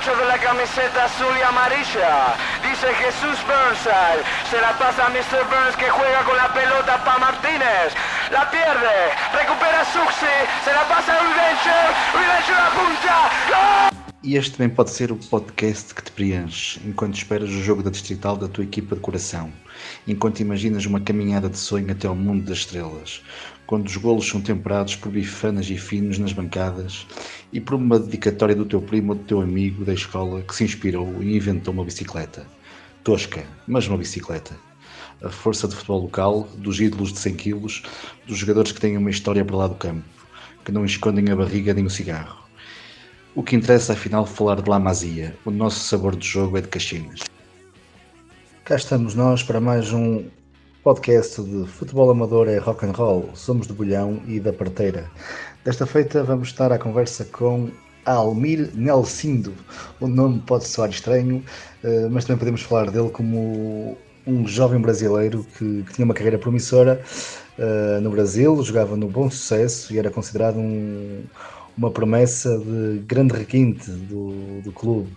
8 de la camiseta azul y amarilla. Dice Jesús Burnside. Se la pasa a Mr. Burns que juega con la pelota para Martínez. La pierde. Recupera Suxi. Se la pasa a apunta. ¡Gol! E este também pode ser o podcast que te preenche enquanto esperas o jogo da distrital da tua equipa de coração, enquanto imaginas uma caminhada de sonho até ao mundo das estrelas, quando os golos são temperados por bifanas e finos nas bancadas e por uma dedicatória do teu primo ou do teu amigo da escola que se inspirou e inventou uma bicicleta. Tosca, mas uma bicicleta. A força de futebol local, dos ídolos de 100 kg, dos jogadores que têm uma história para lá do campo, que não escondem a barriga nem o cigarro o que interessa afinal falar de La Masia. O nosso sabor de jogo é de Caxinas. Cá estamos nós para mais um podcast de futebol amador é rock and roll. Somos de Bolhão e da Parteira. Desta feita vamos estar à conversa com Almir Nelsindo. O nome pode soar estranho, eh, mas também podemos falar dele como um jovem brasileiro que, que tinha uma carreira promissora uh, no Brasil, jogava no bom sucesso e era considerado um, uma promessa de grande requinte do, do clube.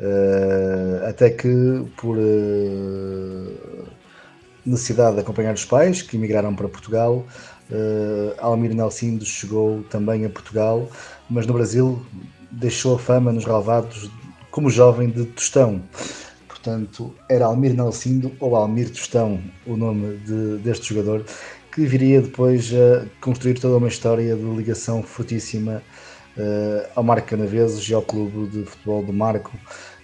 Uh, até que, por necessidade de acompanhar os pais, que emigraram para Portugal, uh, Almir Nelsindo chegou também a Portugal, mas no Brasil deixou a fama nos relevados como jovem de Tostão. Portanto, era Almir Nelsindo ou Almir Tostão o nome de, deste jogador que viria depois a construir toda uma história de ligação fortíssima uh, ao Marco Canaveses e ao clube de futebol do Marco,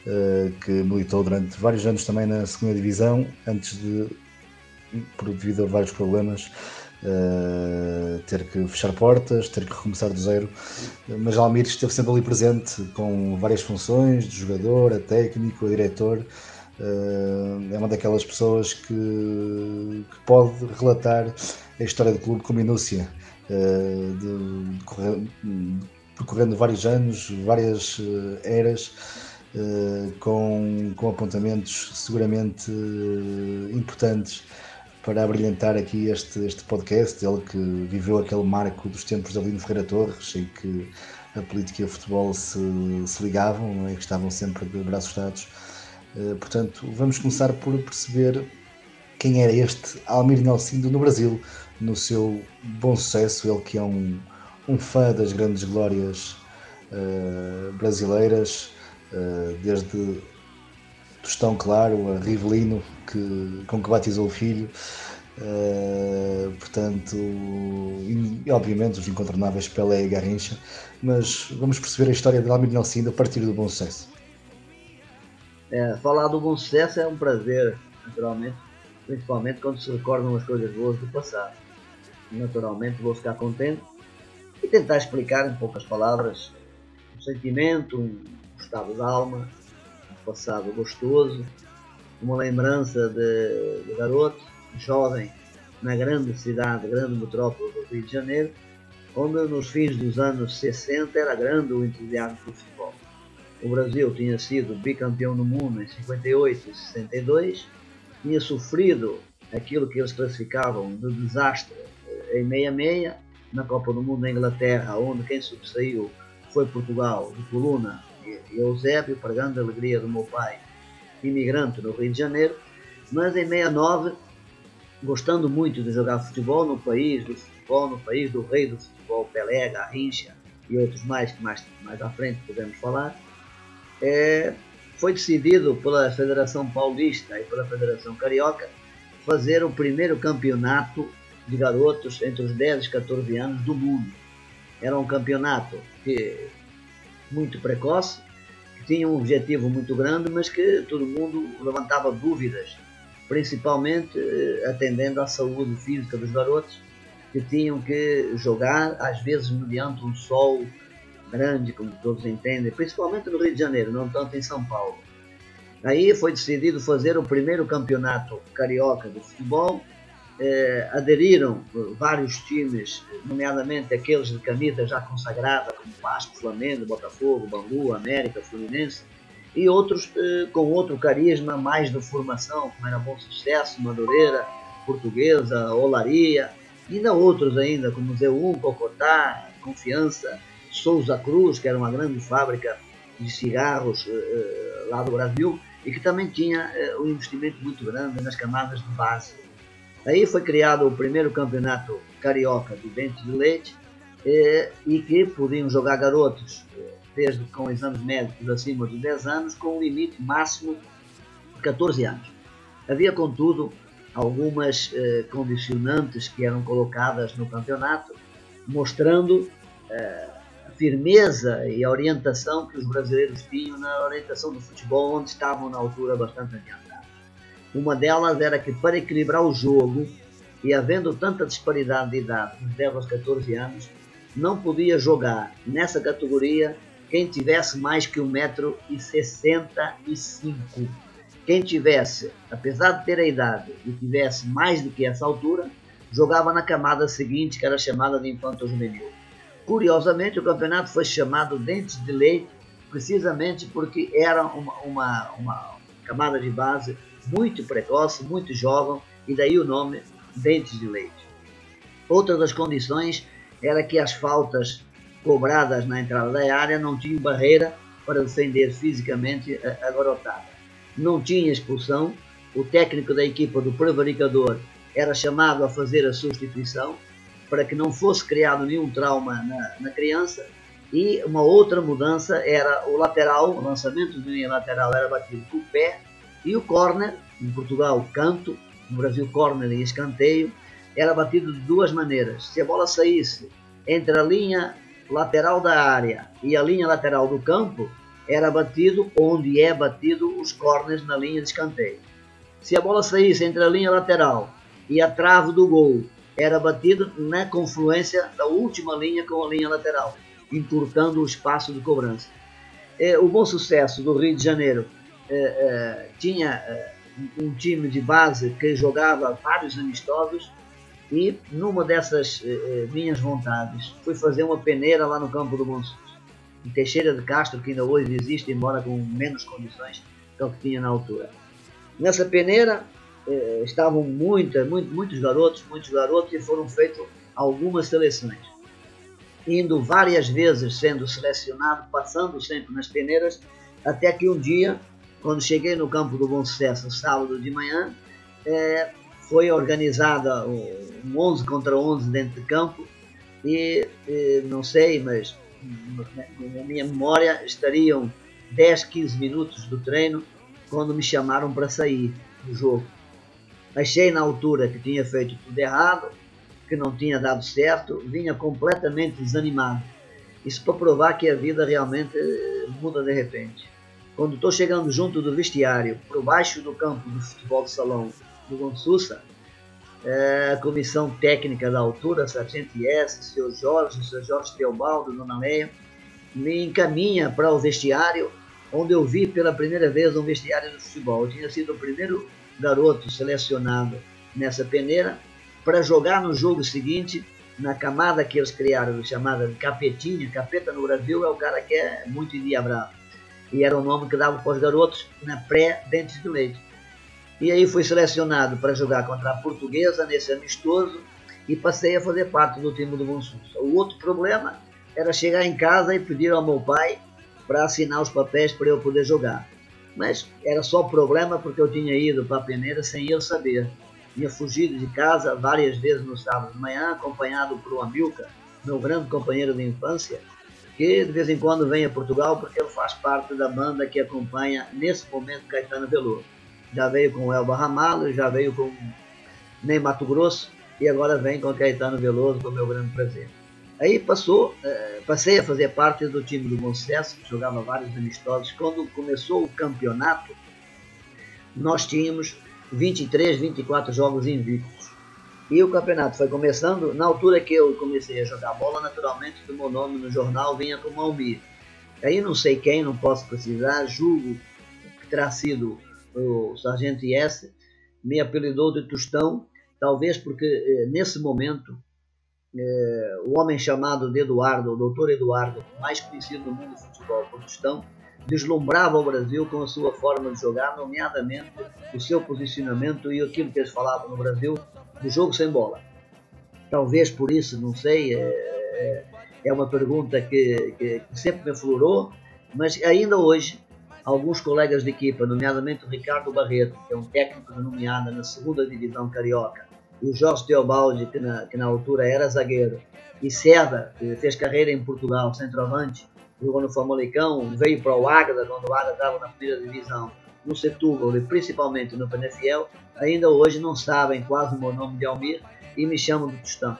uh, que militou durante vários anos também na segunda divisão, antes de, por devido a vários problemas, uh, ter que fechar portas, ter que recomeçar do zero. Mas Almir esteve sempre ali presente, com várias funções, de jogador, a técnico, a diretor. Uh, é uma daquelas pessoas que, que, pode relatar a história do clube com minúcia, uh, de, de, percorrendo vários anos, várias uh, eras, com, com apontamentos seguramente importantes para abrilhantar aqui este, este podcast. Ele que viveu aquele marco dos tempos de Alino Ferreira Torres, em que a política e o futebol se, se ligavam, é? que estavam sempre de braços dados eh, portanto, vamos começar por perceber quem era este Almir Nelsindo no Brasil, no seu bom sucesso, ele que é um, um fã das grandes glórias uh, brasileiras, uh, desde Tostão Claro a Rivelino, que, com que batizou o filho, uh, portanto, e, obviamente os incontornáveis Pelé e Garrincha, mas vamos perceber a história de Almir Nelsindo a partir do bom sucesso. É, falar do bom sucesso é um prazer, naturalmente, principalmente quando se recordam as coisas boas do passado. Naturalmente vou ficar contente e tentar explicar em poucas palavras um sentimento, um estado de alma, passado gostoso, uma lembrança de, de garoto, jovem, na grande cidade, grande metrópole do Rio de Janeiro, onde nos fins dos anos 60 era grande o entusiasmo do futebol. O Brasil tinha sido bicampeão do mundo em 58 e 62, tinha sofrido aquilo que eles classificavam de desastre em 66 na Copa do Mundo da Inglaterra, onde quem sobressaiu foi Portugal, de Coluna Eusébio, para grande alegria do meu pai, imigrante no Rio de Janeiro, mas em 69, gostando muito de jogar futebol no país do futebol, no país do rei do futebol, Pelé, Garrincha e outros mais que mais, mais à frente podemos falar, é, foi decidido pela Federação Paulista e pela Federação Carioca fazer o primeiro campeonato de garotos entre os 10 e 14 anos do mundo. Era um campeonato que, muito precoce, que tinha um objetivo muito grande, mas que todo mundo levantava dúvidas, principalmente eh, atendendo à saúde física dos garotos, que tinham que jogar, às vezes mediante um sol grande, como todos entendem, principalmente no Rio de Janeiro, não tanto em São Paulo. Aí foi decidido fazer o primeiro campeonato carioca de futebol. Eh, aderiram vários times, nomeadamente aqueles de camisa já consagrada, como Vasco, Flamengo, Botafogo, Bangu, América, Fluminense, e outros eh, com outro carisma, mais de formação, como era Bom Sucesso, Madureira, Portuguesa, Olaria, e ainda outros ainda, como Z1, Cocotá, Confiança, Souza Cruz, que era uma grande fábrica de cigarros lá do Brasil e que também tinha um investimento muito grande nas camadas de base. Aí foi criado o primeiro campeonato carioca de dente de leite e que podiam jogar garotos desde com exames médicos acima de 10 anos com um limite máximo de 14 anos. Havia, contudo, algumas eh, condicionantes que eram colocadas no campeonato, mostrando eh, a firmeza e a orientação que os brasileiros tinham na orientação do futebol, onde estavam na altura bastante adiantados. Uma delas era que, para equilibrar o jogo, e havendo tanta disparidade de idade, dos 10 aos 14 anos, não podia jogar nessa categoria quem tivesse mais que 1,65m quem tivesse, apesar de ter a idade e tivesse mais do que essa altura, jogava na camada seguinte, que era chamada de infanto juvenil. Curiosamente, o campeonato foi chamado Dentes de Leite, precisamente porque era uma, uma, uma camada de base muito precoce, muito jovem, e daí o nome Dentes de Leite. Outra das condições era que as faltas cobradas na entrada da área não tinham barreira para defender fisicamente a, a garotada não tinha expulsão, o técnico da equipa do prevaricador era chamado a fazer a substituição para que não fosse criado nenhum trauma na, na criança e uma outra mudança era o lateral, o lançamento de linha lateral era batido com o pé e o corner, em Portugal canto, no Brasil corner e escanteio, era batido de duas maneiras. Se a bola saísse entre a linha lateral da área e a linha lateral do campo, era batido onde é batido os corners na linha de escanteio. Se a bola saísse entre a linha lateral e a trave do gol, era batido na confluência da última linha com a linha lateral, encurtando o espaço de cobrança. É, o bom sucesso do Rio de Janeiro é, é, tinha um time de base que jogava vários amistosos e numa dessas minhas vontades fui fazer uma peneira lá no campo do Bom em Teixeira de Castro, que ainda hoje existe, embora com menos condições que o que tinha na altura. Nessa peneira estavam muita, muito, muitos garotos, muitos garotos, e foram feitas algumas seleções. Indo várias vezes sendo selecionado, passando sempre nas peneiras, até que um dia, quando cheguei no campo do Bom Sucesso, sábado de manhã, eh, foi organizada um 11 contra 11 dentro de campo, e eh, não sei, mas na minha memória, estariam 10, 15 minutos do treino quando me chamaram para sair do jogo. Achei na altura que tinha feito tudo errado, que não tinha dado certo, vinha completamente desanimado. Isso para provar que a vida realmente muda de repente. Quando estou chegando junto do vestiário, por baixo do campo do futebol de salão do Gonçussa, é, a comissão técnica da altura, Sargento Ies, seu Jorge, seu Jorge Teobaldo, Dona Leia, me encaminha para o vestiário, onde eu vi pela primeira vez um vestiário de futebol. Eu tinha sido o primeiro garoto selecionado nessa peneira para jogar no jogo seguinte, na camada que eles criaram, chamada de capetinha. Capeta no Brasil é o cara que é muito endiabrado. E era o nome que dava para os garotos na pré-dentes de leite. E aí fui selecionado para jogar contra a Portuguesa nesse amistoso e passei a fazer parte do time do Bonsus. O outro problema era chegar em casa e pedir ao meu pai para assinar os papéis para eu poder jogar. Mas era só problema porque eu tinha ido para a peneira sem ele saber. Tinha fugido de casa várias vezes no sábado de manhã, acompanhado por um Amilcar, meu grande companheiro de infância, que de vez em quando vem a Portugal porque ele faz parte da banda que acompanha nesse momento Caetano Veloso já veio com Elba Ramalho, já veio com Ney Mato Grosso e agora vem com Caetano Veloso, com meu grande prazer. Aí passou, eh, passei a fazer parte do time do Bom Sucesso, que jogava vários amistosos. Quando começou o campeonato, nós tínhamos 23, 24 jogos invictos. E o campeonato foi começando, na altura que eu comecei a jogar bola, naturalmente o meu nome no jornal vinha como Almir. Aí não sei quem, não posso precisar, julgo que terá sido o Sargento IS, me apelidou de Tostão, talvez porque eh, nesse momento eh, o homem chamado de Eduardo, o doutor Eduardo, mais conhecido no mundo do futebol por Tostão, deslumbrava o Brasil com a sua forma de jogar, nomeadamente o seu posicionamento e aquilo que eles falavam no Brasil do jogo sem bola. Talvez por isso, não sei, é, é uma pergunta que, que, que sempre me aflorou Mas ainda hoje, alguns colegas de equipa, nomeadamente o Ricardo Barreto, que é um técnico nomeado na segunda divisão carioca, e o Jorge Teobaldi, que na, que na altura era zagueiro, e Seda, que fez carreira em Portugal, centroavante, jogou no Famalicão, veio para o Águeda, quando o Águeda estava na primeira divisão, no Setúbal e principalmente no Penafiel, ainda hoje não sabem quase o meu nome de Almir e me chamam de Tostão.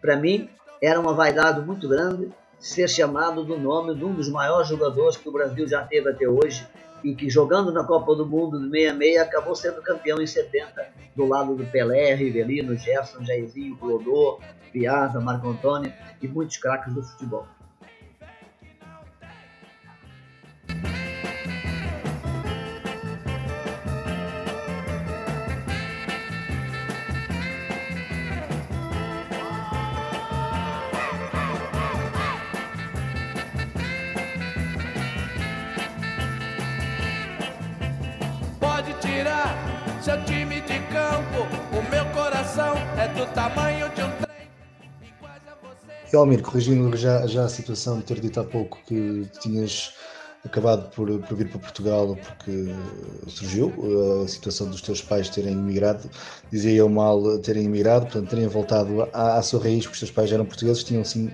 Para mim, era uma vaidade muito grande ser chamado do nome de um dos maiores jogadores que o Brasil já teve até hoje e que jogando na Copa do Mundo de 66 acabou sendo campeão em 70, do lado do Pelé, Rivelino, Gerson, Jairzinho, Clodô, Piazza, Marco Antônio e muitos craques do futebol. É do tamanho de um trem. E Almir, corrigindo já, já a situação de ter dito há pouco que tinhas acabado por, por vir para Portugal porque surgiu a situação dos teus pais terem emigrado, dizia eu mal terem emigrado, portanto terem voltado à, à sua raiz, porque os teus pais eram portugueses, tinham sim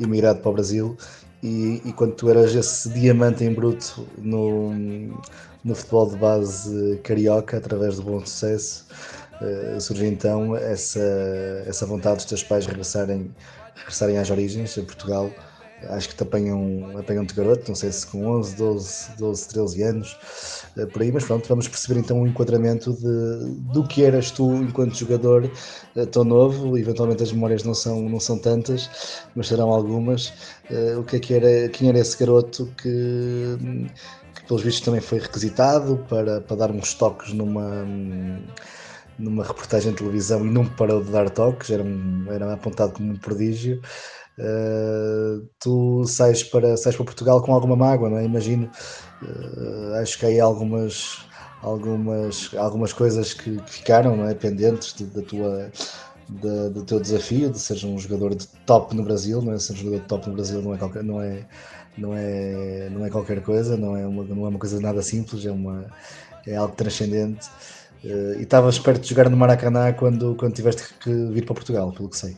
emigrado para o Brasil e, e quando tu eras esse diamante em bruto no, no futebol de base carioca, através do bom sucesso, uh, surge então essa, essa vontade dos teus pais regressarem, regressarem às origens, a Portugal. Acho que te apanham, apanham-te garoto, não sei se com 11, 12, 12 13 anos, uh, por aí, mas pronto, vamos perceber então o um enquadramento de, do que eras tu enquanto jogador uh, tão novo, eventualmente as memórias não são, não são tantas, mas serão algumas. o que é que era, quem era esse garoto que pelos vistos também foi requisitado para, para dar uns toques numa, numa reportagem de televisão e não parou de dar toques, era, era apontado como um prodígio. Uh, tu sais para, sais para Portugal com alguma mágoa, não é? Imagino, uh, acho que há algumas, algumas, algumas coisas que, ficaram não é? pendentes da tua do teu desafio de ser um jogador de top no Brasil, não é? Ser um jogador de top no Brasil não é qualquer, não é, não é, não é qualquer coisa, não é uma, não é uma coisa nada simples, é, uma, é algo transcendente. Uh, e estavas perto de jogar no Maracanã quando, quando tiveste que vir para Portugal, pelo que sei.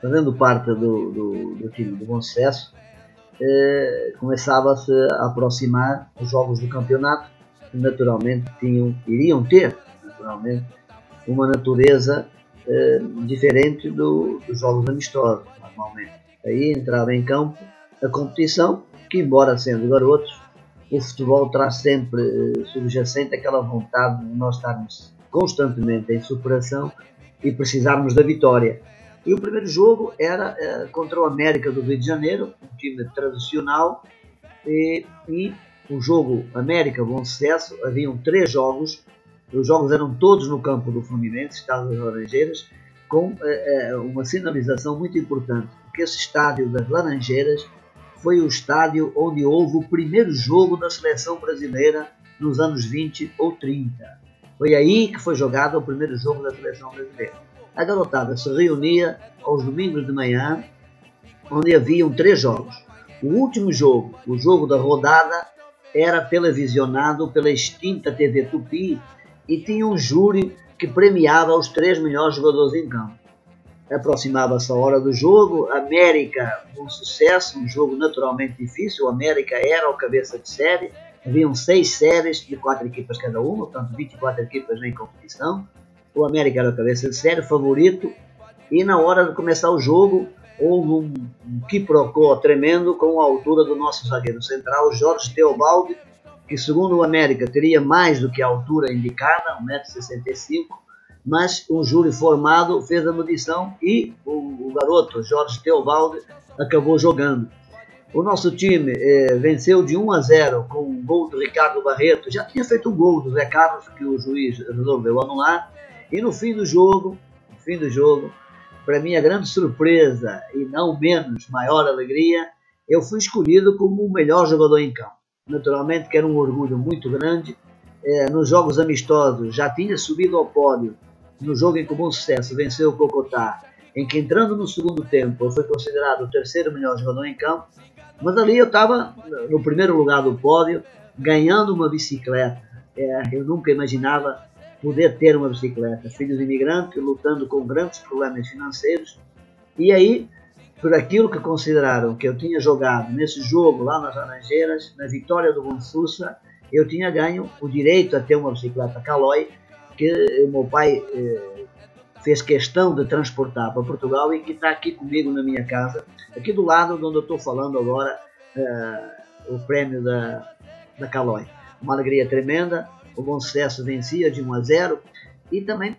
Fazendo parte do, do, do time de bom sucesso, eh, começava-se a aproximar os jogos do campeonato, que naturalmente tinham, iriam ter naturalmente, uma natureza eh, diferente do, dos jogos amistosos, normalmente. Aí entrava em campo a competição, que embora sendo garotos, o futebol traz sempre uh, subjacente aquela vontade de nós estarmos constantemente em superação e precisarmos da vitória. E o primeiro jogo era uh, contra o América do Rio de Janeiro, um time tradicional, e, e o jogo América Bom Sucesso, haviam três jogos, os jogos eram todos no campo do Fluminense, Estado das Laranjeiras, com uh, uma sinalização muito importante, porque esse estádio das Laranjeiras foi o estádio onde houve o primeiro jogo da seleção brasileira nos anos 20 ou 30. Foi aí que foi jogado o primeiro jogo da seleção brasileira. A garotada se reunia aos domingos de manhã, onde haviam três jogos. O último jogo, o jogo da rodada, era televisionado pela extinta TV Tupi e tinha um júri que premiava os três melhores jogadores em campo aproximava-se a hora do jogo, América um sucesso, um jogo naturalmente difícil, o América era o cabeça de série, haviam seis séries de quatro equipas cada uma, portanto 24 equipas em competição, o América era o cabeça de série, favorito, e na hora de começar o jogo houve um, um quiprocó tremendo com a altura do nosso zagueiro central, Jorge Teobaldi, que segundo o América teria mais do que a altura indicada, 1,65m, mas um júri formado fez a medição e o, o garoto Jorge Teobaldi acabou jogando. O nosso time eh, venceu de 1 a 0 com um gol do Ricardo Barreto. Já tinha feito um gol do Zé Carlos que o juiz resolveu anular. E no fim do jogo, no fim do jogo, para minha grande surpresa e não menos maior alegria, eu fui escolhido como o melhor jogador em campo. Naturalmente que era um orgulho muito grande. Eh, nos jogos amistosos já tinha subido ao pódio no jogo em comum sucesso venceu o Cocotá, em que entrando no segundo tempo foi considerado o terceiro melhor jogador em campo, Mas ali eu estava no primeiro lugar do pódio, ganhando uma bicicleta. É, eu nunca imaginava poder ter uma bicicleta. Filho de imigrante, lutando com grandes problemas financeiros. E aí, por aquilo que consideraram que eu tinha jogado nesse jogo lá nas Laranjeiras, na vitória do Bonsussa, eu tinha ganho o direito a ter uma bicicleta Caloi, que o meu pai eh, fez questão de transportar para Portugal e que está aqui comigo na minha casa, aqui do lado de onde eu estou falando agora, eh, o prémio da, da Caloi. Uma alegria tremenda, o bom sucesso vencia de 1 a 0 e também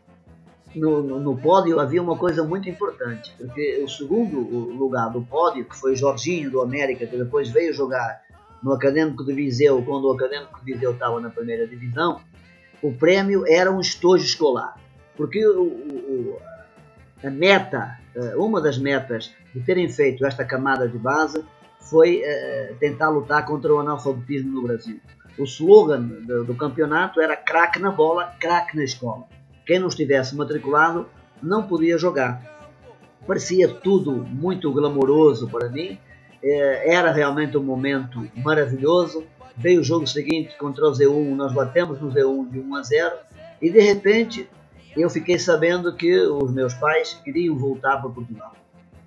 no, no, no, pódio havia uma coisa muito importante, porque o segundo lugar do pódio, que foi Jorginho do América, que depois veio jogar no Académico de Viseu, quando o Académico de Viseu estava na primeira divisão, o prêmio era um estojo escolar. Porque o, o, a meta, eh, uma das metas de terem feito esta camada de base foi uh, tentar lutar contra o analfabetismo no Brasil. O slogan do, do campeonato era craque na bola, craque na escola. Quem não estivesse matriculado não podia jogar. Parecia tudo muito glamouroso para mim, eh, era realmente um momento maravilhoso. Veio o jogo seguinte contra o Z1, nós batemos no Z1 de 1 a 0 e de repente eu fiquei sabendo que os meus pais queriam voltar para Portugal.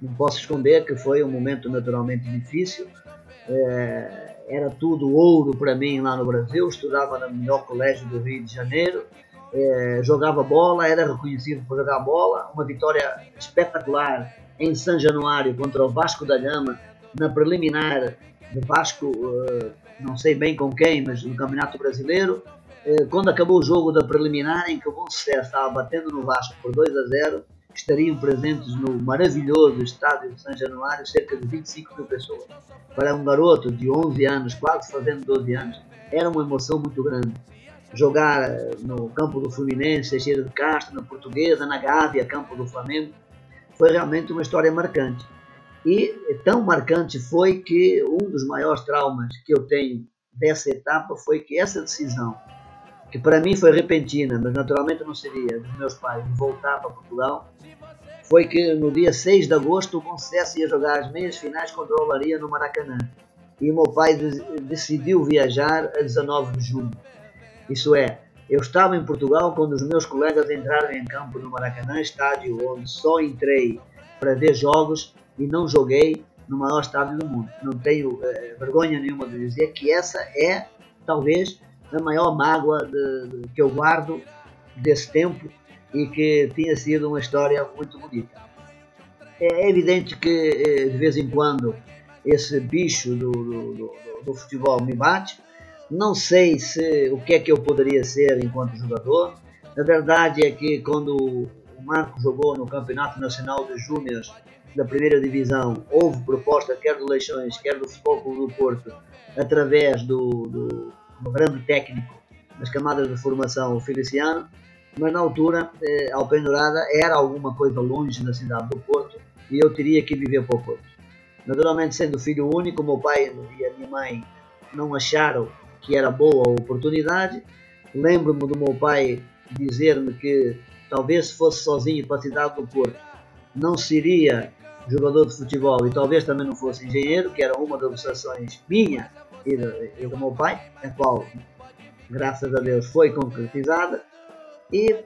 Não posso esconder que foi um momento naturalmente difícil. É, era tudo ouro para mim lá no Brasil. Estudava no melhor colégio do Rio de Janeiro. É, jogava bola, era reconhecido por jogar bola. Uma vitória espetacular em São Januário contra o Vasco da Gama na preliminar do Vasco, uh, não sei bem com quem, mas no Campeonato Brasileiro. Uh, quando acabou o jogo da preliminar, em que o Bom Sucesso estava batendo no Vasco por 2 a 0, estariam presentes no maravilhoso estádio de São Januário cerca de 25 mil pessoas. Para um garoto de 11 anos, quase fazendo 12 anos, era uma emoção muito grande. Jogar eh, no campo do Fluminense, Teixeira de Castro, na Portuguesa, na Gávea, campo do Flamengo, foi realmente uma história marcante. E tão marcante foi que um dos maiores traumas que eu tenho dessa etapa foi que essa decisão, que para mim foi repentina, mas naturalmente não seria dos meus pais de voltar para Portugal, foi que no dia 6 de agosto o Conceição ia jogar as meias finais contra o Olaria no Maracanã. E o meu pai decidiu viajar a 19 de julho. Isso é, eu estava em Portugal quando os meus colegas entraram em campo no Maracanã, estádio onde só entrei para ver jogos e não joguei no maior estádio do mundo. Não tenho eh, vergonha nenhuma de dizer que essa é, talvez, a maior mágoa de, de, que eu guardo desse tempo e que tinha sido uma história muito bonita. É evidente que, eh, de vez em quando, esse bicho do, do, do, do futebol me bate. Não sei se o que é que eu poderia ser enquanto jogador. A verdade é que quando o Marco jogou no Campeonato Nacional de Júniores da primeira divisão houve proposta quer do Leixões, quer do Futebol Clube do Porto, através do, do, do grande técnico das camadas de formação, o Feliciano, mas na altura, eh, Alpendurada era alguma coisa longe da cidade do Porto e eu teria que viver para o Porto. Naturalmente, sendo filho único, meu pai e a minha mãe não acharam que era boa a oportunidade. Lembro-me do meu pai dizer-me que talvez se fosse sozinho para a cidade do Porto, não seria jogador de futebol e talvez também não fosse engenheiro, que era uma das obsessões minha e do, e do meu pai, a qual, graças a Deus, foi concretizada. E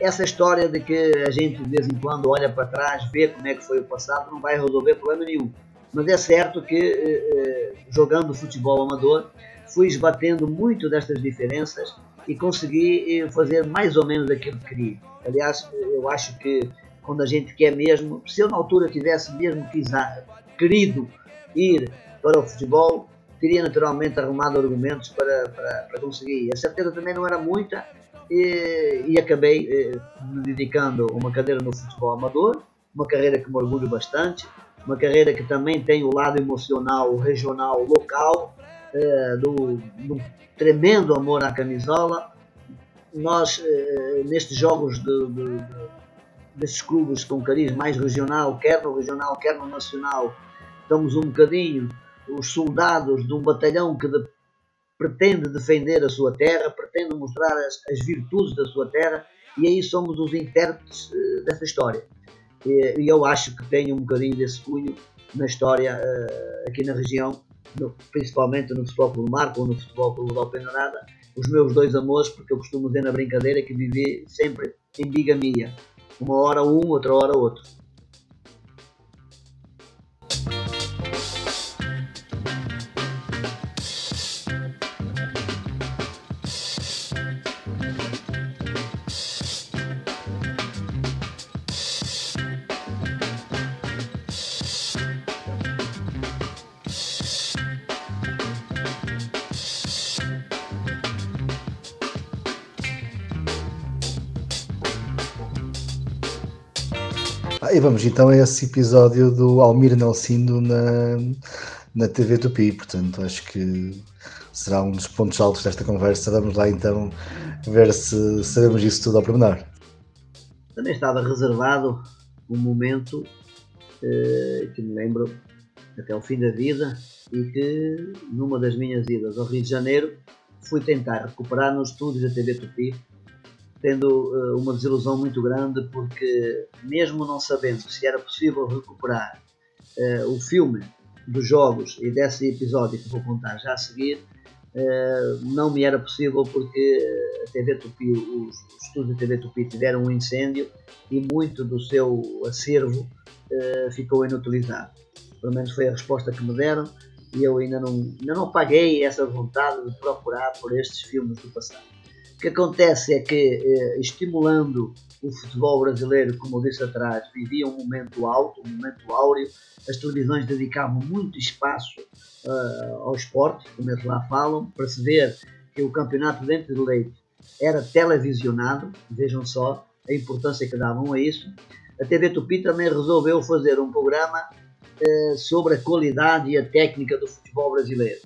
essa história de que a gente de vez em quando olha para trás, vê como é que foi o passado, não vai resolver problema nenhum. Mas é certo que eh, eh jogando futebol amador, fui esbatendo muito destas diferenças e consegui eh, fazer mais ou menos aquilo que queria. Aliás, eu acho que quando a gente quer mesmo. Se eu na altura tivesse mesmo querido ir para o futebol, teria naturalmente arrumado argumentos para, para, para conseguir. A certeza também não era muita e, e acabei eh, me dedicando a uma carreira no futebol amador, uma carreira que me orgulho bastante, uma carreira que também tem o lado emocional, regional, local, eh, do, do tremendo amor à camisola. Nós, eh, nestes jogos de, de desses clubes com cariz mais regional, quer no regional, quer no nacional, estamos um bocadinho os soldados de um batalhão que de, pretende defender a sua terra, pretende mostrar as, as, virtudes da sua terra, e aí somos os intérpretes uh, dessa história. E, e, eu acho que tenho um bocadinho desse cunho na história aqui na região, no, principalmente no futebol pelo Marco ou no futebol pelo Alpendurada, os meus dois amores, porque eu costumo dizer na brincadeira que vivi sempre em bigamia. Uma hora um, outra hora outro. Vamos então a esse episódio do Almir Nelsindo na, na TV Tupi, portanto acho que será um dos pontos altos desta conversa. Vamos lá então ver se sabemos isso tudo ao pormenor. Também estava reservado um momento eh, que me lembro até o fim da vida e que numa das minhas idas ao Rio de Janeiro fui tentar recuperar nos estúdios da TV Tupi tendo uh, uma desilusão muito grande porque, mesmo não sabendo se era possível recuperar uh, o filme dos jogos e desse episódio que vou contar já a seguir, uh, não me era possível porque a TV Tupi, os, os estúdios da TV Tupi tiveram um incêndio e muito do seu acervo ficou inutilizado. Pelo menos foi a resposta que me deram e eu ainda não, ainda não paguei essa vontade de procurar por estes filmes do passado que acontece é que, eh, estimulando o futebol brasileiro, como eu disse atrás, vivia um momento alto, um momento áureo, as televisões dedicavam muito espaço uh, ao esporte, como eles lá falam, para se ver que o campeonato dentro de leite era televisionado, vejam só a importância que davam a isso. A TV Tupi também resolveu fazer um programa uh, sobre a qualidade e a técnica do futebol brasileiro,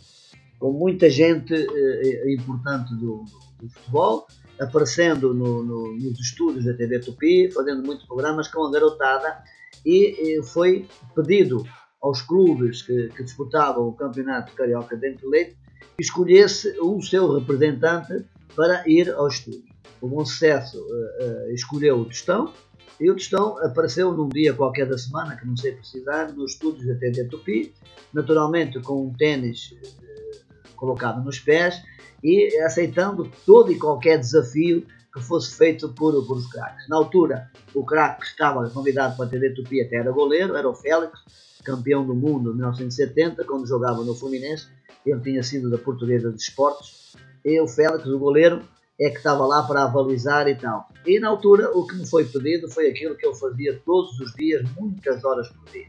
com muita gente uh, importante do, do futebol, aparecendo no, no, nos estúdios da TV Tupi, fazendo muitos programas com a garotada e, e foi pedido aos clubes que, que, disputavam o campeonato carioca dentro de leite que escolhesse o seu representante para ir ao estúdio. O Bom Sucesso uh, uh, escolheu o Tostão e o Tostão apareceu num dia qualquer da semana, que não sei precisar, nos estúdios da TV Tupi, naturalmente com um tênis uh, colocado nos pés e aceitando todo e qualquer desafio que fosse feito por, por os craques. Na altura, o craque que estava convidado para a TV Tupi até era goleiro, era o Félix, campeão do mundo em 1970, quando jogava no Fluminense. Ele tinha sido da Portuguesa de Esportes. E o Félix, o goleiro, é que estava lá para avalizar e tal. E na altura, o que me foi pedido foi aquilo que eu fazia todos os dias, muitas horas por dia.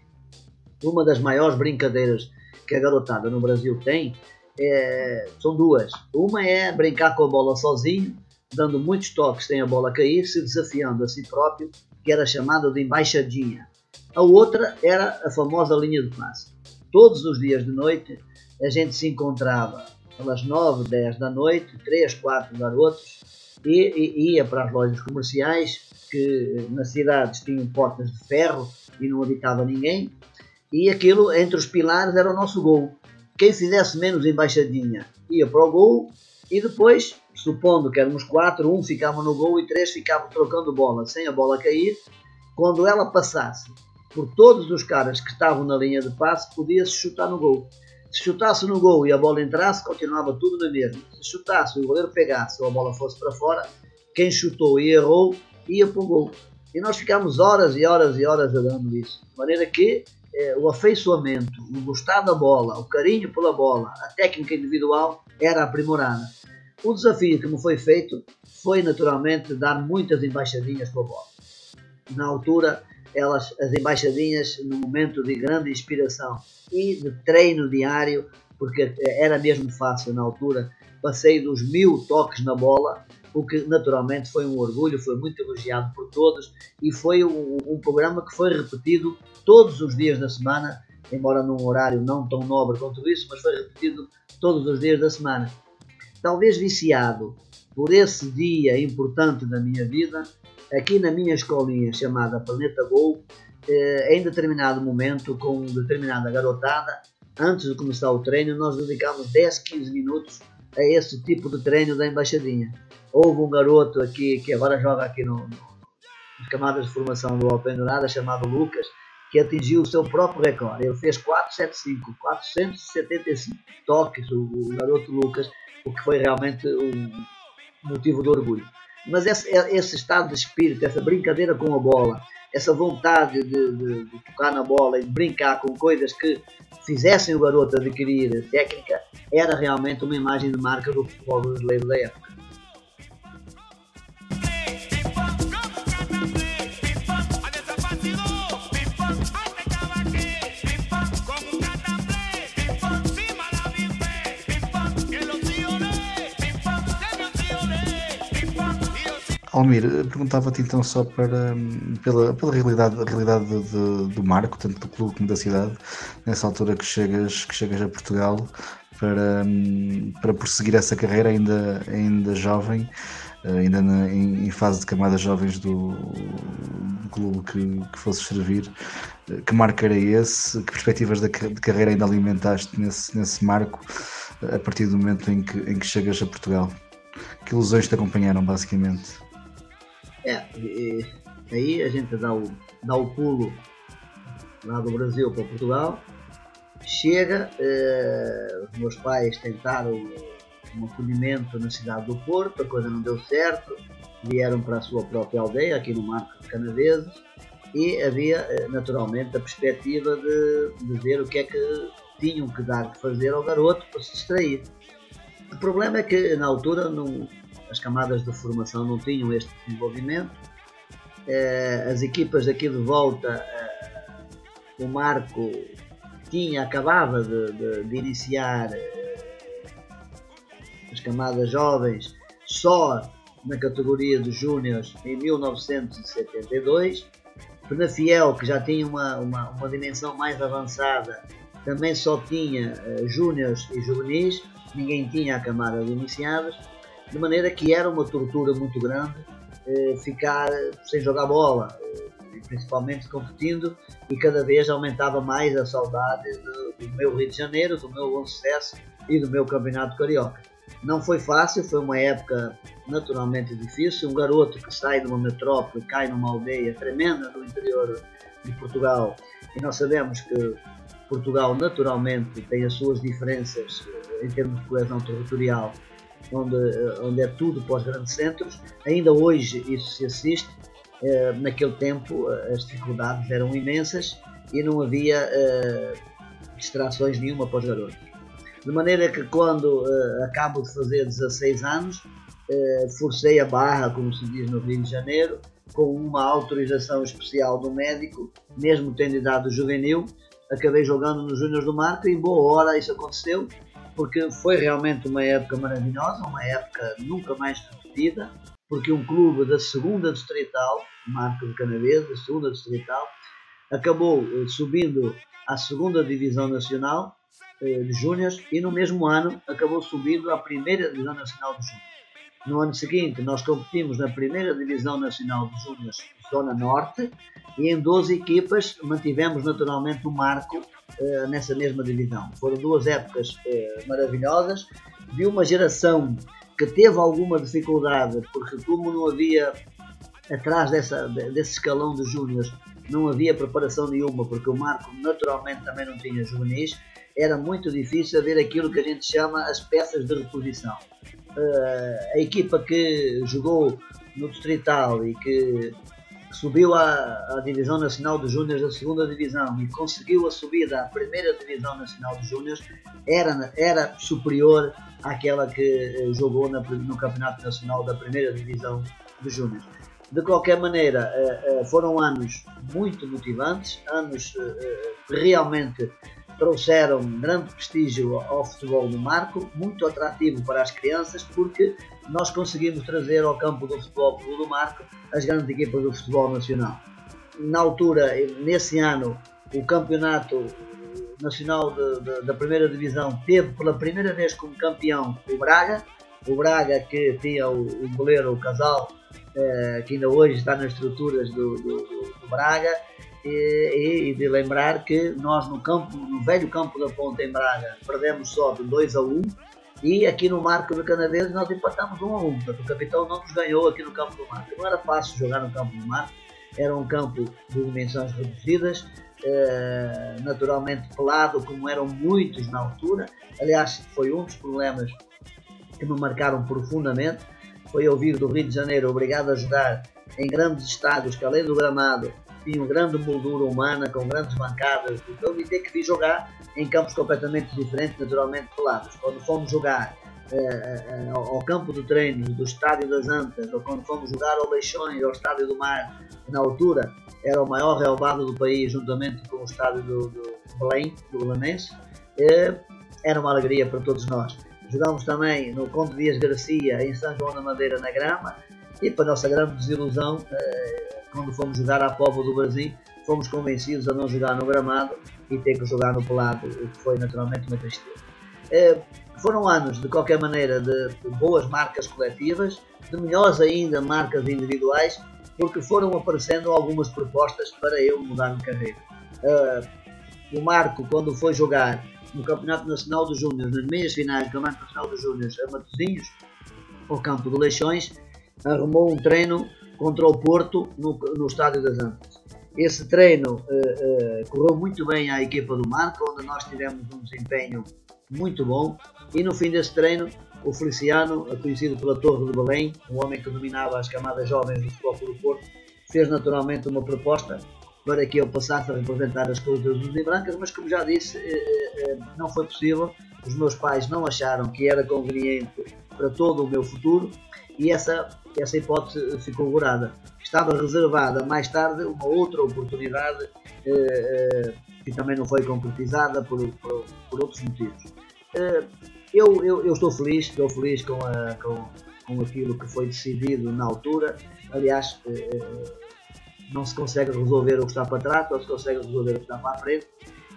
Uma das maiores brincadeiras que a garotada no Brasil tem é, são duas. Uma é brincar com a bola sozinho, dando muitos toques sem a bola cair, se desafiando a si próprio, que era chamada de embaixadinha. A outra era a famosa linha de passe. Todos os dias de noite a gente se encontrava pelas 9, 10 da noite, 3, 4 garotos, e, e ia para as lojas comerciais, que nas cidades tinham portas de ferro e não habitava ninguém, e aquilo entre os pilares era o nosso gol. Quem fizesse menos embaixadinha ia para o gol e depois, supondo que éramos quatro, um ficava no gol e três ficavam trocando bola sem a bola cair. Quando ela passasse por todos os caras que estavam na linha de passe, podia-se chutar no gol. Se chutasse no gol e a bola entrasse, continuava tudo na mesma. Se chutasse o goleiro pegasse ou a bola fosse para fora, quem chutou e errou ia para o gol. E nós ficámos horas e horas e horas jogando isso. De maneira que é, o afeiçoamento, o gostar da bola, o carinho pela bola, a técnica individual era aprimorada. O desafio que me foi feito foi naturalmente dar muitas embaixadinhas com a bola. Na altura, elas, as embaixadinhas, no momento de grande inspiração e de treino diário, porque era mesmo fácil na altura, passei dos mil toques na bola o que naturalmente foi um orgulho, foi muito elogiado por todos e foi um, um, programa que foi repetido todos os dias da semana, embora num horário não tão nobre quanto isso, mas foi repetido todos os dias da semana. Talvez viciado por esse dia importante da minha vida, aqui na minha escolinha chamada Planeta Gol, eh, em determinado momento, com determinada garotada, antes de começar o treino, nós dedicámos 10, 15 minutos a esse tipo de treino da embaixadinha Houve um garoto aqui que agora joga aqui no, no, nas camadas de formação do Open Dourada chamado Lucas, que atingiu o seu próprio recorde. Ele fez 475, 475 toques, o, o garoto Lucas, o que foi realmente um motivo de orgulho. Mas esse, esse estado de espírito, essa brincadeira com a bola, essa vontade de, de, de, tocar na bola e brincar com coisas que fizessem o garoto adquirir técnica, era realmente uma imagem de marca do futebol brasileiro da época. Almir, perguntava-te então só para, pela, pela realidade, realidade de, do Marco, tanto do clube como da cidade, nessa altura que chegas, que chegas a Portugal, para, para prosseguir essa carreira ainda, ainda jovem, ainda na, em, em, fase de camadas jovens do, do clube que, que fosse servir. Que marco era esse? Que perspectivas de, de carreira ainda alimentaste nesse, nesse marco a partir do momento em que, em que chegas a Portugal? Que ilusões te acompanharam, basicamente? É, e, aí a gente dá o, dá o pulo lá do Brasil para Portugal, chega, eh, os meus pais tentaram um acolhimento na cidade do Porto, a coisa não deu certo, vieram para a sua própria aldeia, aqui no Marco de Canaveses, e havia eh, naturalmente a perspectiva de, de ver o que é que tinham que dar de fazer ao garoto para se distrair. O problema é que na altura não, as camadas de formação não tinham este desenvolvimento. Eh, as equipas daqui de volta, eh, o Marco tinha, acabava de, de, de iniciar eh, as camadas jovens só na categoria dos Júniors em 1972. Penafiel, que já tinha uma, uma, uma dimensão mais avançada, também só tinha uh, Júniors e Juvenis, ninguém tinha a camada de iniciados de maneira que era uma tortura muito grande eh, ficar sem jogar bola, eh, principalmente competindo, e cada vez aumentava mais a saudade do, do, meu Rio de Janeiro, do meu bom sucesso e do meu campeonato carioca. Não foi fácil, foi uma época naturalmente difícil. Um garoto que sai de uma metrópole cai numa aldeia tremenda no interior de Portugal, e nós sabemos que Portugal naturalmente tem as suas diferenças eh, em termos de coesão territorial onde, onde é tudo para os grandes centros. Ainda hoje isso se assiste. Eh, naquele tempo eh, as dificuldades eram imensas e não havia eh, distrações nenhuma para os garotos. De maneira que quando acabo de fazer 16 anos, forcei a barra, como se diz no Rio de Janeiro, com uma autorização especial do médico, mesmo tendo idade juvenil, acabei jogando nos Júniors do Marco e em boa hora isso aconteceu porque foi realmente uma época maravilhosa, uma época nunca mais repetida, porque um clube da segunda distrital, Marco de Canaveses, da segunda distrital, acabou eh, subindo à segunda divisão nacional eh, de Júniors e no mesmo ano acabou subindo à primeira divisão nacional de Júniors. No ano seguinte, nós competimos na primeira divisão nacional de Júniors Zona Norte e em 12 equipas mantivemos naturalmente o marco uh, nessa mesma divisão. Foram duas épocas uh, maravilhosas de uma geração que teve alguma dificuldade porque como não havia atrás dessa, desse escalão de júniores não havia preparação nenhuma porque o Marco naturalmente também não tinha juvenis era muito difícil haver aquilo que a gente chama as peças de reposição uh, a equipa que jogou no Distrital e que subiu à, à Divisão Nacional de Júniores da segunda Divisão e conseguiu a subida à primeira Divisão Nacional de Júniores era, era superior àquela que eh, jogou na, no Campeonato Nacional da primeira Divisão de Júniores. De qualquer maneira, eh, foram anos muito motivantes, anos que realmente trouxeram grande prestígio ao futebol do Marco, muito atrativo para as crianças, porque nós conseguimos trazer ao campo do futebol do Marco as grandes equipas do futebol nacional. Na altura, nesse ano, o campeonato nacional de, de, da primeira divisão teve pela primeira vez como campeão o Braga, o Braga que tinha o, o goleiro, o Casal, eh, que ainda hoje está nas estruturas do, do, do Braga, e, e, de lembrar que nós no campo, no velho campo da Ponta em Braga, perdemos só de 2 a 1 um, e aqui no Marco do Canadense nós empatamos 1 um a 1. Um, portanto, o capitão não nos ganhou aqui no campo do Marco. Não era fácil jogar no campo do Marco, era um campo de dimensões reduzidas, eh, naturalmente pelado, como eram muitos na altura. Aliás, foi um dos problemas que me marcaram profundamente. Foi eu vir do Rio de Janeiro obrigado a jogar em grandes estádios que além do gramado tinham grande moldura humana, com grandes bancadas, então e ter que vir jogar em campos completamente diferentes, naturalmente pelados. Quando fomos jogar eh, ao campo de treino do Estádio das Antas, ou quando fomos jogar ao Leixões, ao Estádio do Mar, na altura era o maior relevado do país, juntamente com o Estádio do, do Belém, do Belenense, eh, era uma alegria para todos nós. Jogámos também no Conde Dias Garcia, em São João da Madeira, na Grama, e para nossa grande desilusão, eh, quando fomos jogar à Póvoa do Brasil, fomos convencidos a não jogar no gramado e ter que jogar no pelado, o que foi naturalmente uma tristeza. Eh, foram anos, de qualquer maneira, de, boas marcas coletivas, de melhores ainda marcas individuais, porque foram aparecendo algumas propostas para eu mudar de carreira. Uh, o Marco, quando foi jogar no Campeonato Nacional dos Júniores, nas meias finais do Campeonato Nacional dos Júniores a Matosinhos, ao campo de Leixões, arrumou um treino contra o Porto no, no Estádio das Antas. Esse treino uh, uh, correu muito bem à equipa do Marco, onde nós tivemos um desempenho muito bom. E no fim desse treino, o Feliciano, conhecido pela Torre de Belém, um homem que dominava as camadas jovens do Futebol do Porto, fez naturalmente uma proposta para que eu passasse a representar as cores azuis e brancas, mas como já disse, eh, não foi possível. Os meus pais não acharam que era conveniente para todo o meu futuro e essa, essa hipótese ficou gorada. Estava reservada mais tarde uma outra oportunidade eh, eh, que também não foi concretizada por, por, por outros motivos. Eh, eu, eu, eu, estou feliz, estou feliz com, a, com, com aquilo que foi decidido na altura. Aliás, eh, eh, não se consegue resolver o que está para trás, só se consegue resolver o que está para a frente.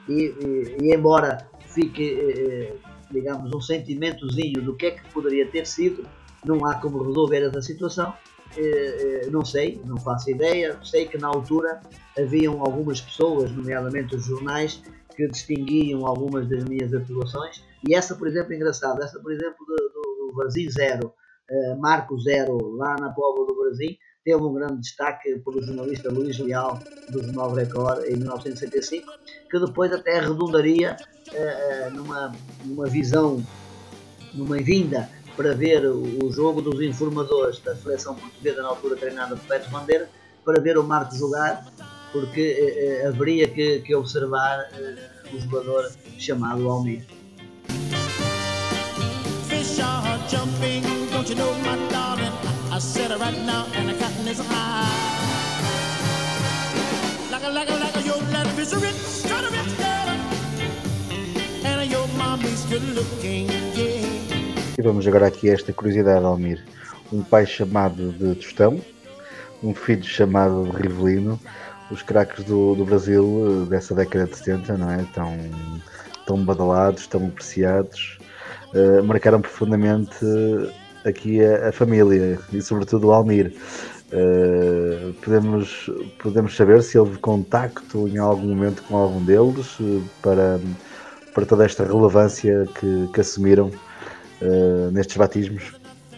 E, e, e embora fique, digamos, um sentimentozinho do que é que poderia ter sido, não há como resolver essa situação. Eh, eh, não sei, não faço ideia. Sei que na altura haviam algumas pessoas, nomeadamente os jornais, que distinguiam algumas das minhas atuações. E essa, por exemplo, é engraçada. Essa, por exemplo, do, do, Brasil Zero, uh, Marco Zero, lá na Póvoa do Brasil, teve um grande destaque pelo jornalista Luís Leal, do Jornal Record, em 1965, que depois até redundaria numa, numa visão, numa vinda para ver o jogo dos informadores da seleção portuguesa na altura treinada por Pérez Bandeira, para ver o Marco jogar, porque eh, eh, haveria que, que observar eh, o jogador chamado Almir. Fish E vamos agora aqui a esta curiosidade, Almir. Um pai chamado de Tostão, um filho chamado de Rivelino, os craques do, do Brasil dessa década de 70, não é? Tão, tão badalados, tão apreciados, uh, marcaram profundamente aqui a, a, família e sobretudo o Almir. Uh, podemos, podemos saber se houve contacto em algum momento com algum deles uh, para, para toda esta relevância que, que assumiram uh, nestes batismos?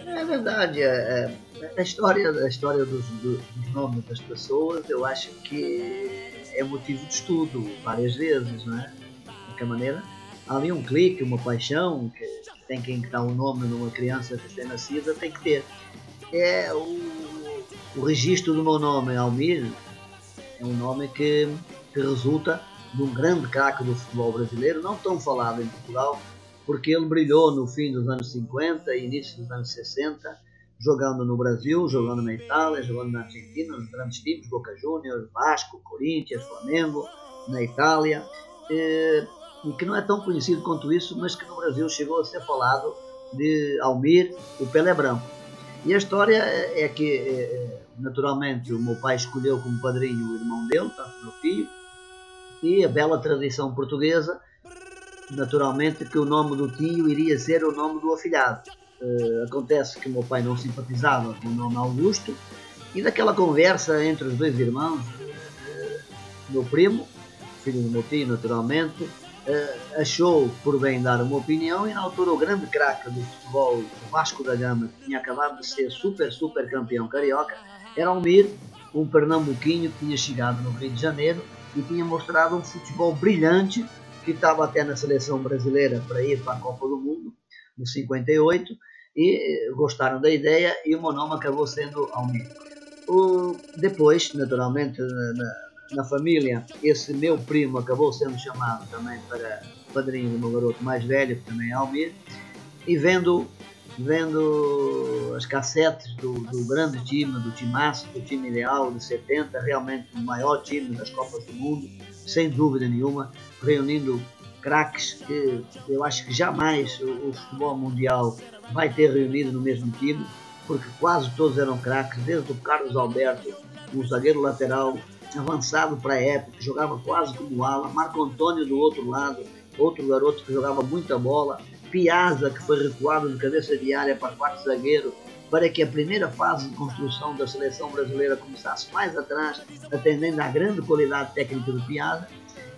É verdade. É, é, a história, a história dos, dos, nomes das pessoas eu acho que é motivo de estudo várias vezes, não é? De qualquer maneira, há ali um clique, uma paixão que tem quem dá um nome numa criança recém-nascida, tem que ter. É o, o registro do meu nome, Almir, é um nome que, que resulta de um grande craque do futebol brasileiro, não tão falado em Portugal, porque ele brilhou no fim dos anos 50 e início dos anos 60, jogando no Brasil, jogando na Itália, jogando na Argentina, nos grandes times, Boca Juniors, Vasco, Corinthians, Flamengo, na Itália, e, e que não é tão conhecido quanto isso, mas que no Brasil chegou a ser falado de Almir, o Pelé Branco. E a história é que, é, é, naturalmente, o meu pai escolheu como padrinho o irmão dele, tanto meu filho, e a bela tradição portuguesa naturalmente que o nome do tio iria ser o nome do afilhado. Uh, acontece que o meu pai não simpatizava com o nome Augusto e daquela conversa entre os dois irmãos, uh, meu primo, filho do meu tio naturalmente, uh, achou por bem dar uma opinião e na altura o grande craque do futebol, o Vasco da Gama, que tinha acabado de ser super, super campeão carioca, era Almir, um pernambuquinho que tinha chegado no Rio de Janeiro e tinha mostrado um futebol brilhante que estava até na seleção brasileira para ir para a Copa do Mundo, no 58, e gostaram da ideia e o meu acabou sendo Almir. O, depois, naturalmente, na, na, família, esse meu primo acabou sendo chamado também para padrinho do meu garoto mais velho, que também é Almir, e vendo, vendo as cassetes do, do grande time, do timaço, do time ideal de 70, realmente o maior time das Copas do Mundo, sem dúvida nenhuma, reunindo craques que eu acho que jamais o, o futebol mundial vai ter reunido no mesmo time, porque quase todos eram craques, desde o Carlos Alberto, o zagueiro lateral, avançado para a época, jogava quase como ala, Marco Antônio do outro lado, outro garoto que jogava muita bola, Piazza, que foi recuado de cabeça de área para quarto zagueiro, para que a primeira fase de construção da seleção brasileira começasse mais atrás, atendendo à grande qualidade técnica do Piazza,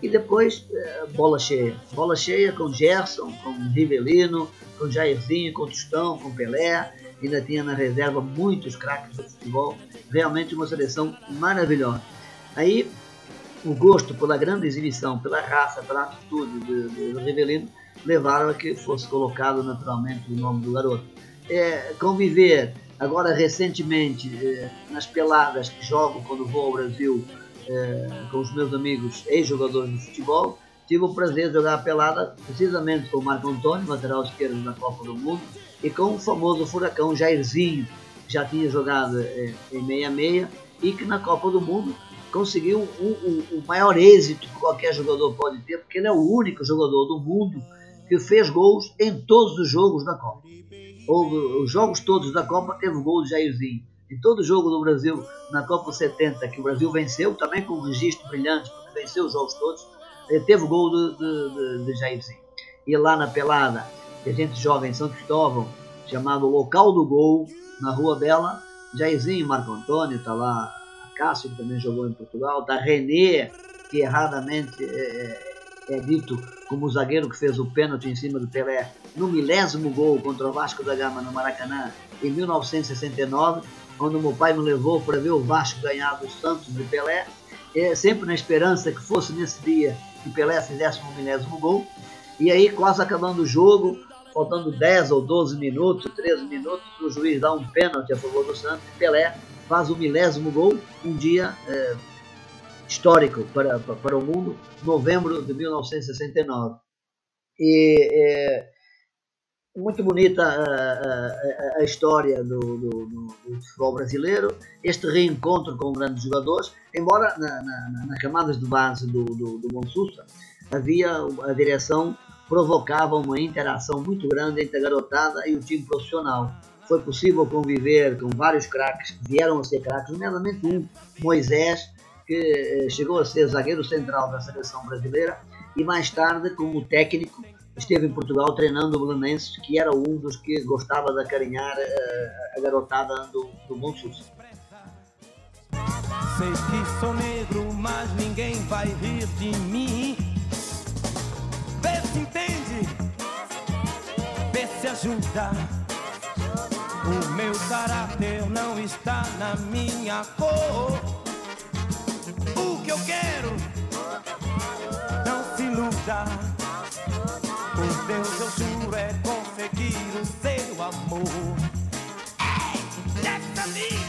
e depois eh, bola cheia. Bola cheia com Gerson, com Rivelino, com Jairzinho, com Tostão, com Pelé. Ainda tinha na reserva muitos craques do futebol. Realmente uma seleção maravilhosa. Aí o gosto pela grande exibição, pela raça, pela atitude de, de, de Rivelino levaram a que fosse colocado naturalmente o nome do garoto. É, conviver agora recentemente é, nas peladas que jogo quando vou ao Brasil é, com os meus amigos ex-jogadores de futebol, tive o prazer de jogar a pelada precisamente com o Marco Antônio, lateral esquerdo da Copa do Mundo, e com o famoso furacão Jairzinho, que já tinha jogado é, em meia-meia e que na Copa do Mundo conseguiu o, o, o, maior êxito que qualquer jogador pode ter, porque ele é o único jogador do mundo que fez gols em todos os jogos da Copa. Ou, os jogos todos da Copa teve gol de Jairzinho. Em todo jogo do Brasil na Copa 70 que o Brasil venceu, também com um registro brilhante, porque venceu os jogos todos, teve o gol de, de, de, de Jairzinho. E lá na pelada, que a gente joga em São Cristóvão, chamado Local do Gol, na Rua Bela, Jairzinho, Marco Antônio, está lá, Cássio, que também jogou em Portugal, está René, que erradamente é, é dito como o zagueiro que fez o pênalti em cima do Pelé no milésimo gol contra o Vasco da Gama no Maracanã em 1969 quando meu pai me levou para ver o Vasco ganhar do Santos do Pelé, é, sempre na esperança que fosse nesse dia que Pelé fizesse um milésimo gol. E aí, quase acabando o jogo, faltando 10 ou 12 minutos, 13 minutos, o juiz dá um pênalti a favor do Santos e Pelé faz o milésimo gol, um dia é, histórico para, para, para, o mundo, novembro de 1969. E é, muito bonita a, a, a história do, do, do, do, futebol brasileiro, este reencontro com grandes jogadores, embora na, na, nas camadas de base do, do, do havia a direção provocava uma interação muito grande entre a garotada e o time profissional. Foi possível conviver com vários craques que vieram a ser craques, nomeadamente um, Moisés, que eh, chegou a ser zagueiro central da seleção brasileira e mais tarde como técnico esteve em Portugal treinando o Belenenses, que era um dos que gostava de acarinhar uh, a garotada do, do Bom Sul. Sei que sou negro, mas ninguém vai rir de mim. Vê se entende, vê se ajuda. O meu caráter não está na minha cor. O que eu quero, não se iluda. Por Deus eu juro é conseguir o seu amor. Ei, nessa vida.